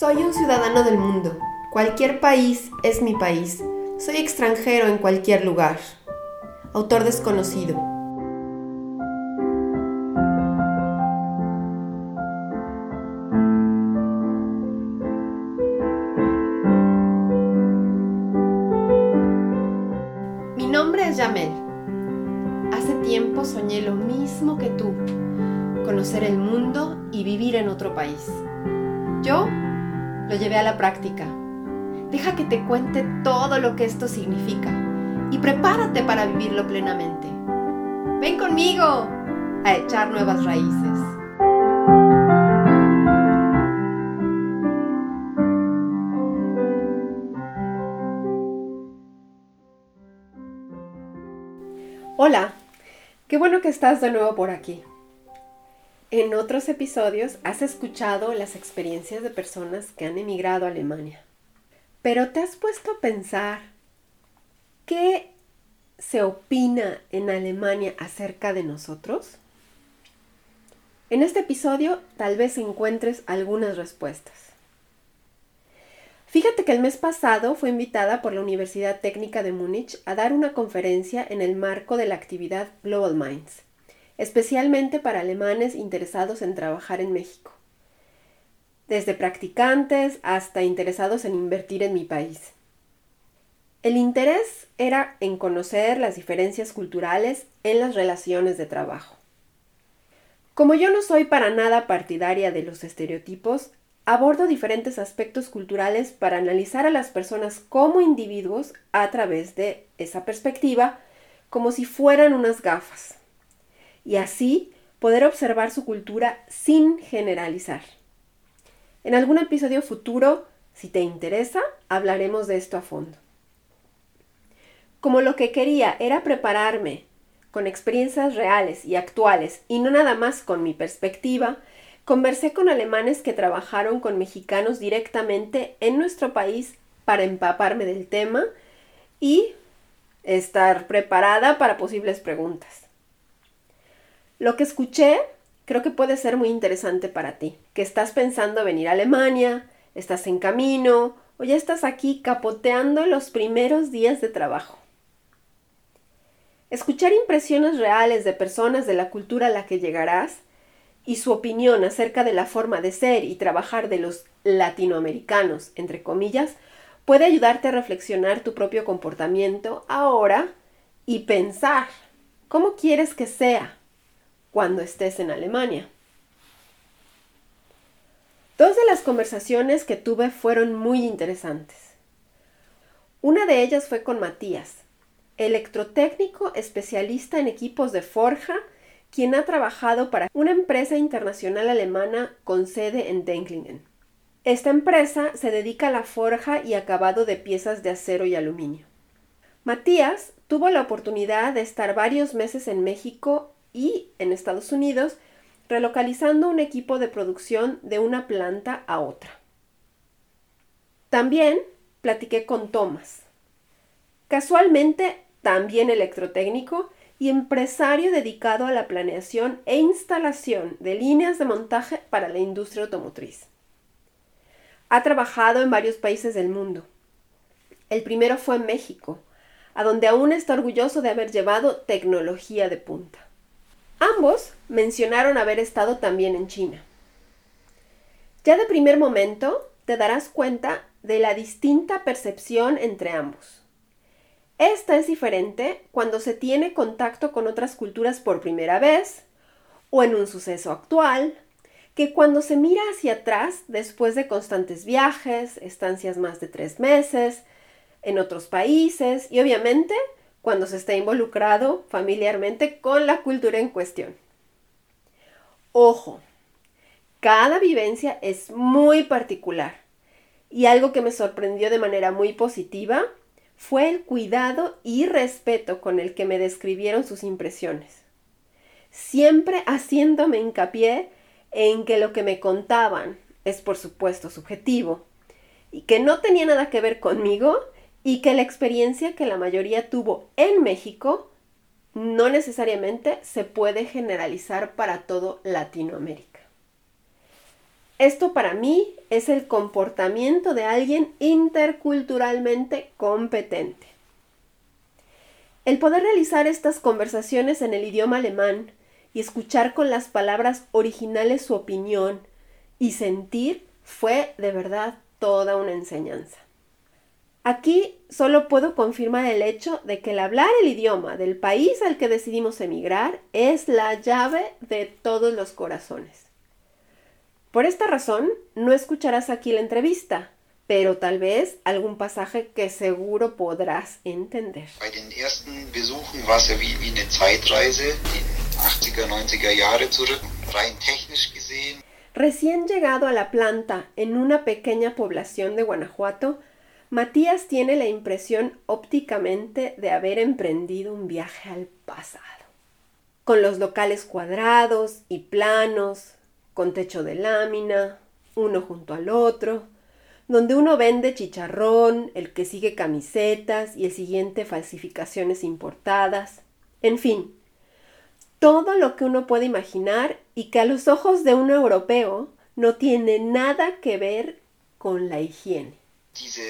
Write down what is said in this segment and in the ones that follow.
Soy un ciudadano del mundo. Cualquier país es mi país. Soy extranjero en cualquier lugar. Autor desconocido. Mi nombre es Yamel. Hace tiempo soñé lo mismo que tú, conocer el mundo y vivir en otro país. Yo lo llevé a la práctica. Deja que te cuente todo lo que esto significa y prepárate para vivirlo plenamente. Ven conmigo a echar nuevas raíces. Hola, qué bueno que estás de nuevo por aquí. En otros episodios has escuchado las experiencias de personas que han emigrado a Alemania. Pero te has puesto a pensar qué se opina en Alemania acerca de nosotros? En este episodio tal vez encuentres algunas respuestas. Fíjate que el mes pasado fue invitada por la Universidad Técnica de Múnich a dar una conferencia en el marco de la actividad Global Minds especialmente para alemanes interesados en trabajar en México, desde practicantes hasta interesados en invertir en mi país. El interés era en conocer las diferencias culturales en las relaciones de trabajo. Como yo no soy para nada partidaria de los estereotipos, abordo diferentes aspectos culturales para analizar a las personas como individuos a través de esa perspectiva, como si fueran unas gafas y así poder observar su cultura sin generalizar. En algún episodio futuro, si te interesa, hablaremos de esto a fondo. Como lo que quería era prepararme con experiencias reales y actuales y no nada más con mi perspectiva, conversé con alemanes que trabajaron con mexicanos directamente en nuestro país para empaparme del tema y estar preparada para posibles preguntas. Lo que escuché creo que puede ser muy interesante para ti, que estás pensando venir a Alemania, estás en camino o ya estás aquí capoteando los primeros días de trabajo. Escuchar impresiones reales de personas de la cultura a la que llegarás y su opinión acerca de la forma de ser y trabajar de los latinoamericanos, entre comillas, puede ayudarte a reflexionar tu propio comportamiento ahora y pensar cómo quieres que sea cuando estés en Alemania. Dos de las conversaciones que tuve fueron muy interesantes. Una de ellas fue con Matías, electrotécnico especialista en equipos de forja, quien ha trabajado para una empresa internacional alemana con sede en Denklingen. Esta empresa se dedica a la forja y acabado de piezas de acero y aluminio. Matías tuvo la oportunidad de estar varios meses en México y en Estados Unidos, relocalizando un equipo de producción de una planta a otra. También platiqué con Thomas, casualmente también electrotécnico y empresario dedicado a la planeación e instalación de líneas de montaje para la industria automotriz. Ha trabajado en varios países del mundo. El primero fue en México, a donde aún está orgulloso de haber llevado tecnología de punta. Ambos mencionaron haber estado también en China. Ya de primer momento te darás cuenta de la distinta percepción entre ambos. Esta es diferente cuando se tiene contacto con otras culturas por primera vez o en un suceso actual, que cuando se mira hacia atrás después de constantes viajes, estancias más de tres meses, en otros países y obviamente cuando se está involucrado familiarmente con la cultura en cuestión. Ojo, cada vivencia es muy particular y algo que me sorprendió de manera muy positiva fue el cuidado y respeto con el que me describieron sus impresiones, siempre haciéndome hincapié en que lo que me contaban es por supuesto subjetivo y que no tenía nada que ver conmigo y que la experiencia que la mayoría tuvo en México no necesariamente se puede generalizar para todo Latinoamérica. Esto para mí es el comportamiento de alguien interculturalmente competente. El poder realizar estas conversaciones en el idioma alemán y escuchar con las palabras originales su opinión y sentir fue de verdad toda una enseñanza. Aquí solo puedo confirmar el hecho de que el hablar el idioma del país al que decidimos emigrar es la llave de todos los corazones. Por esta razón, no escucharás aquí la entrevista, pero tal vez algún pasaje que seguro podrás entender. Bei den ersten Besuchen war es ja wie, wie eine Zeitreise, die 80er, 90er Jahre zurück, rein technisch gesehen. Recién llegado a la planta en una pequeña población de Guanajuato, Matías tiene la impresión ópticamente de haber emprendido un viaje al pasado. Con los locales cuadrados y planos, con techo de lámina, uno junto al otro, donde uno vende chicharrón, el que sigue camisetas y el siguiente falsificaciones importadas, en fin, todo lo que uno puede imaginar y que a los ojos de un europeo no tiene nada que ver con la higiene. Diese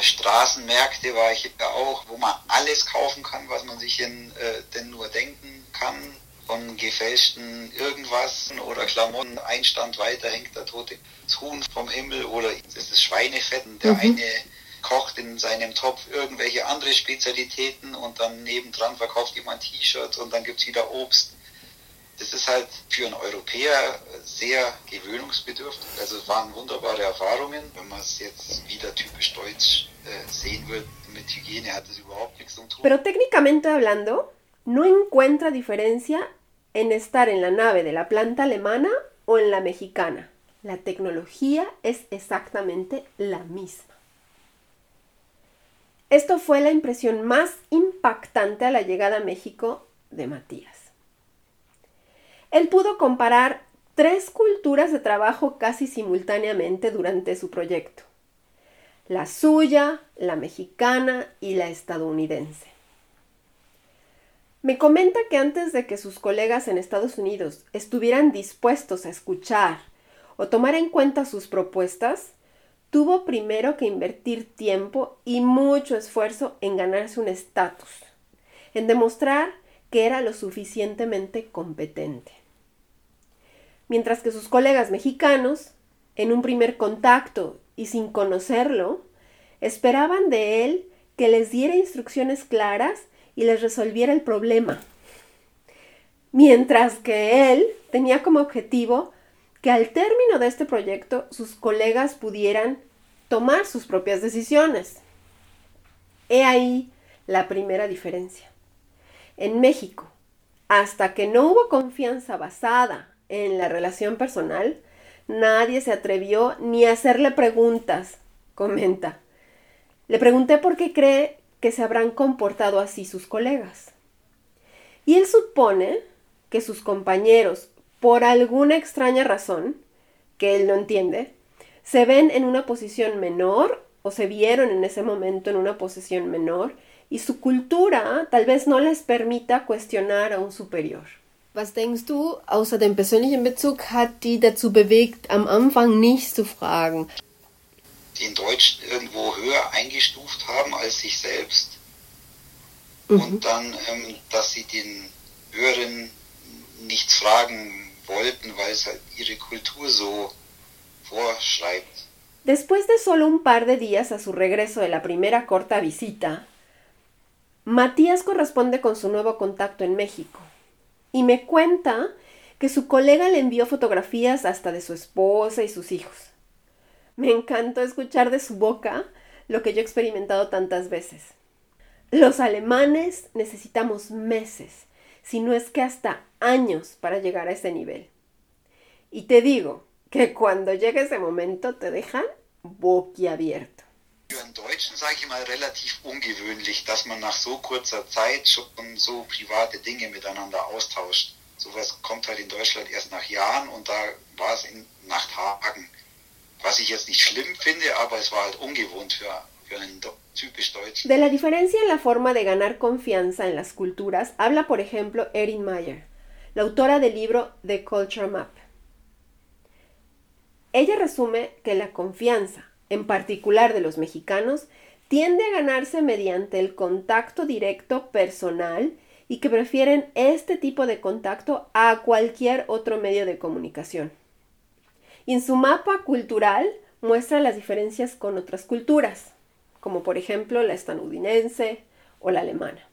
Straßenmärkte war ich ja auch, wo man alles kaufen kann, was man sich in, äh, denn nur denken kann. Von gefälschten irgendwas oder Klamotten, ein Stand weiter hängt der tote Huhn vom Himmel oder es ist Schweinefett. Der mhm. eine kocht in seinem Topf irgendwelche andere Spezialitäten und dann nebendran verkauft jemand T-Shirts und dann gibt es wieder Obst. Das ist halt für einen Europäer sehr gewöhnungsbedürftig. Also es waren wunderbare Erfahrungen. Wenn man es jetzt wieder typisch deutsch äh, sehen wird, mit Hygiene hat es überhaupt nichts zu tun. Pero técnicamente hablando, no encuentra diferencia en estar en la nave de la planta alemana o en la mexicana. La tecnología es exactamente la misma. Esto fue la impresión más impactante a la llegada a México de Matías. Él pudo comparar tres culturas de trabajo casi simultáneamente durante su proyecto. La suya, la mexicana y la estadounidense. Me comenta que antes de que sus colegas en Estados Unidos estuvieran dispuestos a escuchar o tomar en cuenta sus propuestas, tuvo primero que invertir tiempo y mucho esfuerzo en ganarse un estatus, en demostrar que era lo suficientemente competente. Mientras que sus colegas mexicanos, en un primer contacto y sin conocerlo, esperaban de él que les diera instrucciones claras y les resolviera el problema. Mientras que él tenía como objetivo que al término de este proyecto sus colegas pudieran tomar sus propias decisiones. He ahí la primera diferencia. En México, hasta que no hubo confianza basada en la relación personal, nadie se atrevió ni a hacerle preguntas, comenta. Le pregunté por qué cree que se habrán comportado así sus colegas. Y él supone que sus compañeros, por alguna extraña razón, que él no entiende, se ven en una posición menor o se vieron en ese momento en una posición menor y su cultura tal vez no les permita cuestionar a un superior. Was denkst du, außer dem persönlichen Bezug, hat die dazu bewegt, am Anfang nicht zu fragen? Den Deutsch irgendwo höher eingestuft haben als sich selbst. Mhm. Und dann, ähm, dass sie den Höheren nichts fragen wollten, weil es halt ihre Kultur so vorschreibt. Después de solo un par de días a su regreso de la primera corta visita, Matías corresponde con su nuevo contacto en México y me cuenta que su colega le envió fotografías hasta de su esposa y sus hijos. Me encantó escuchar de su boca lo que yo he experimentado tantas veces. Los alemanes necesitamos meses, si no es que hasta años para llegar a ese nivel. Y te digo que cuando llega ese momento te dejan boquiabierto. Für einen Deutschen sage ich mal relativ ungewöhnlich, dass man nach so kurzer Zeit schon so private Dinge miteinander austauscht. Sowas kommt halt in Deutschland erst nach Jahren und da war es in, nach Tagen. Was ich jetzt nicht schlimm finde, aber es war halt ungewohnt für, für einen typisch Deutschen. De la diferencia en la forma de ganar confianza en las culturas habla, por ejemplo, Erin Meyer, la autora del libro The Culture Map. Ella resume que la confianza, en particular de los mexicanos, tiende a ganarse mediante el contacto directo personal y que prefieren este tipo de contacto a cualquier otro medio de comunicación. En su mapa cultural muestra las diferencias con otras culturas, como por ejemplo la estadounidense o la alemana.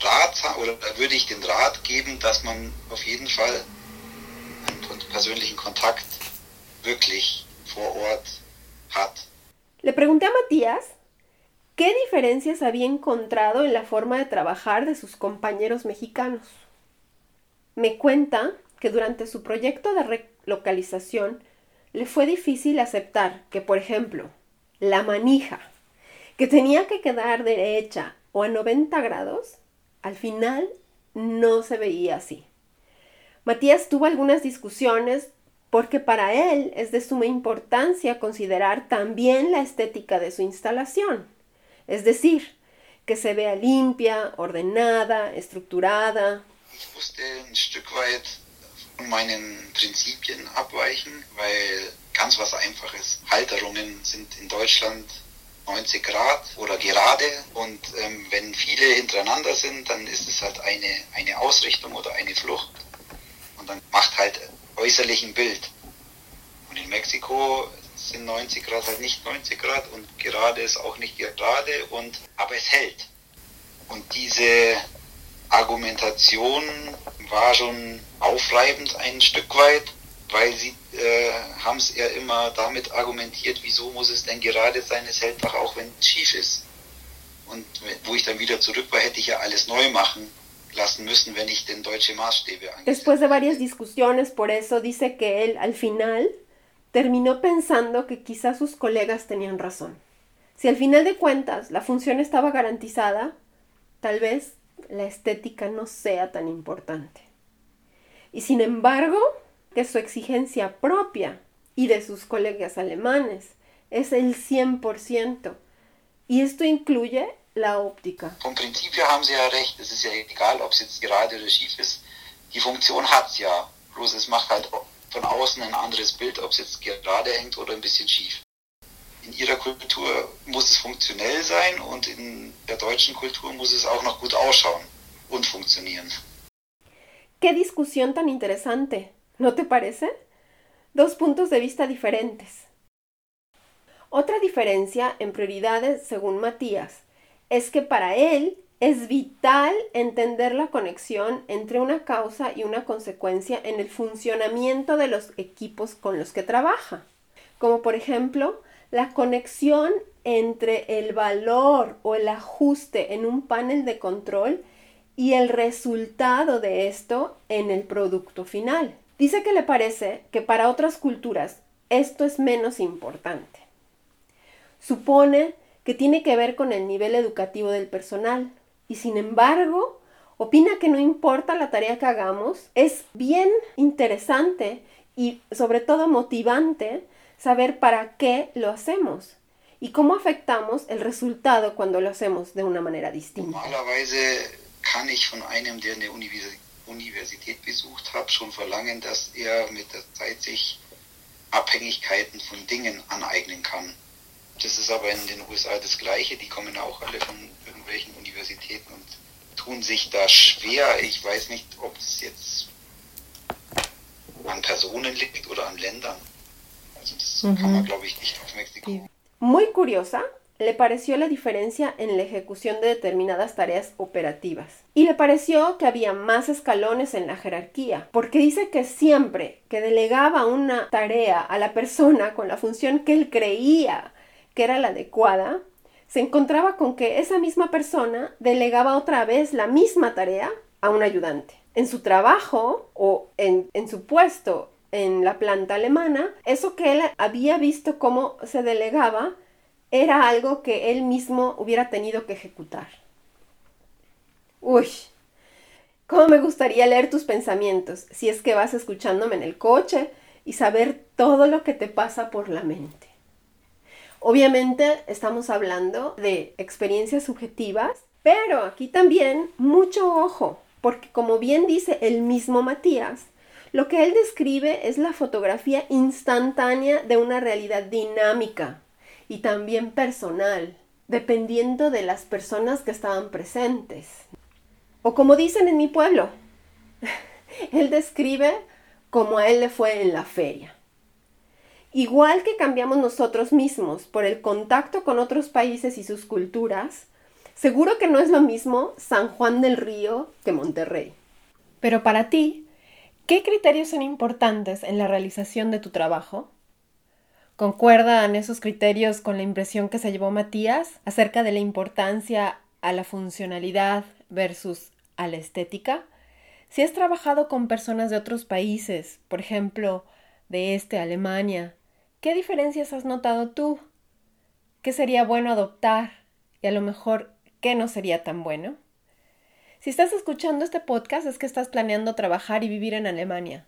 Ratsam oder würde ich den Rat geben, dass man auf jeden Fall einen persönlichen Kontakt wirklich vor Ort hat. Le pregunté a Matías qué diferencias había encontrado en la forma de trabajar de sus compañeros mexicanos. Me cuenta que durante su proyecto de relocalización le fue difícil aceptar que, por ejemplo, la manija, que tenía que quedar derecha o a 90 grados, al final no se veía así. Matías tuvo algunas discusiones porque para él es de suma importancia considerar también la estética de su instalación, es decir, que se vea limpia, ordenada, estructurada. Ich musste ein Stück weit von meinen Prinzipien abweichen, weil ganz was Einfaches. Halterungen sind in Deutschland 90 Grad oder gerade und ähm, wenn viele hintereinander sind, dann ist es halt eine, eine Ausrichtung oder eine Flucht und dann macht halt äußerlich ein Bild. Und in Mexiko sind 90 Grad halt nicht 90 Grad und gerade ist auch nicht gerade und aber es hält. Und diese Argumentation war schon aufreibend ein Stück weit, weil sie äh, haben es ja immer damit argumentiert, wieso muss es denn gerade sein, es hält doch auch, wenn es schief ist. Und wo ich dann wieder zurück war, hätte ich ja alles neu machen lassen müssen, wenn ich den deutsche Maßstäbe Después de varias discusiones por eso, dice que él al final terminó pensando que quizás sus colegas tenían razón. Si al final de cuentas la función estaba garantizada, tal vez la estética no sea tan importante. Y sin embargo, que su exigencia propia y de sus colegas alemanes es el 100%. Y esto incluye la óptica. Vom Prinzip haben Sie ja recht. Es ist ja egal, ob es jetzt gerade oder schief ist. Die Funktion hat es ja. Bloß es macht halt von außen ein anderes Bild, ob es jetzt gerade hängt oder ein bisschen schief. In Ihrer Kultur muss es funktionell sein und in der deutschen Kultur muss es auch noch gut ausschauen und funktionieren. Qué discusión tan interesante. ¿No te parece? Dos puntos de vista diferentes. Otra diferencia en prioridades, según Matías, es que para él es vital entender la conexión entre una causa y una consecuencia en el funcionamiento de los equipos con los que trabaja, como por ejemplo la conexión entre el valor o el ajuste en un panel de control y el resultado de esto en el producto final. Dice que le parece que para otras culturas esto es menos importante. Supone que tiene que ver con el nivel educativo del personal y sin embargo opina que no importa la tarea que hagamos, es bien interesante y sobre todo motivante saber para qué lo hacemos y cómo afectamos el resultado cuando lo hacemos de una manera distinta. Besucht hat, schon verlangen, dass er mit der Zeit sich Abhängigkeiten von Dingen aneignen kann. Das ist aber in den USA das Gleiche. Die kommen auch alle von irgendwelchen Universitäten und tun sich da schwer. Ich weiß nicht, ob es jetzt an Personen liegt oder an Ländern. Also das mhm. kann man, glaube ich, nicht auf Mexiko. Muy curiosa, le pareció la diferencia en la ejecución de determinadas tareas operativas. Y le pareció que había más escalones en la jerarquía, porque dice que siempre que delegaba una tarea a la persona con la función que él creía que era la adecuada, se encontraba con que esa misma persona delegaba otra vez la misma tarea a un ayudante. En su trabajo o en, en su puesto en la planta alemana, eso que él había visto cómo se delegaba era algo que él mismo hubiera tenido que ejecutar. Uy, cómo me gustaría leer tus pensamientos si es que vas escuchándome en el coche y saber todo lo que te pasa por la mente. Obviamente estamos hablando de experiencias subjetivas, pero aquí también mucho ojo, porque como bien dice el mismo Matías, lo que él describe es la fotografía instantánea de una realidad dinámica y también personal, dependiendo de las personas que estaban presentes. O como dicen en mi pueblo, él describe como a él le fue en la feria. Igual que cambiamos nosotros mismos por el contacto con otros países y sus culturas, seguro que no es lo mismo San Juan del Río que Monterrey. Pero para ti, ¿qué criterios son importantes en la realización de tu trabajo? ¿Concuerdan esos criterios con la impresión que se llevó Matías acerca de la importancia a la funcionalidad versus a la estética? Si has trabajado con personas de otros países, por ejemplo, de este Alemania, ¿Qué diferencias has notado tú? ¿Qué sería bueno adoptar? Y a lo mejor, ¿qué no sería tan bueno? Si estás escuchando este podcast es que estás planeando trabajar y vivir en Alemania.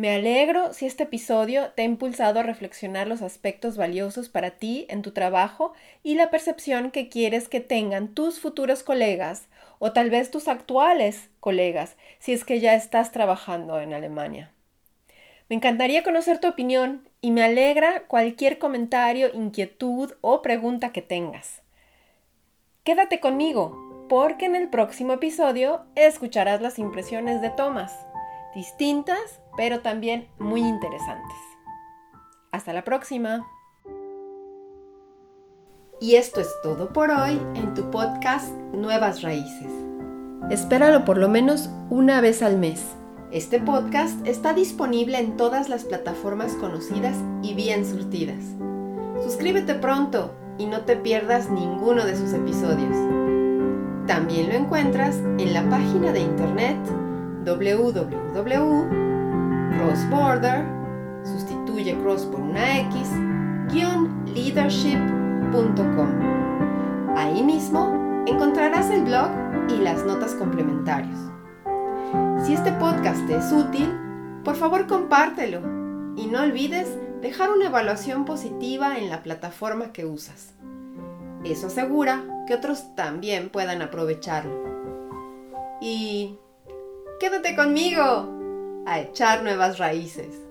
Me alegro si este episodio te ha impulsado a reflexionar los aspectos valiosos para ti en tu trabajo y la percepción que quieres que tengan tus futuros colegas o tal vez tus actuales colegas si es que ya estás trabajando en Alemania. Me encantaría conocer tu opinión y me alegra cualquier comentario, inquietud o pregunta que tengas. Quédate conmigo, porque en el próximo episodio escucharás las impresiones de Thomas, distintas pero también muy interesantes. Hasta la próxima. Y esto es todo por hoy en tu podcast Nuevas Raíces. Espéralo por lo menos una vez al mes este podcast está disponible en todas las plataformas conocidas y bien surtidas. Suscríbete pronto y no te pierdas ninguno de sus episodios. También lo encuentras en la página de internet www.crossborder, sustituye cross por una X, leadership.com. Ahí mismo encontrarás el blog y las notas complementarias. Si este podcast te es útil, por favor compártelo y no olvides dejar una evaluación positiva en la plataforma que usas. Eso asegura que otros también puedan aprovecharlo. Y quédate conmigo a echar nuevas raíces.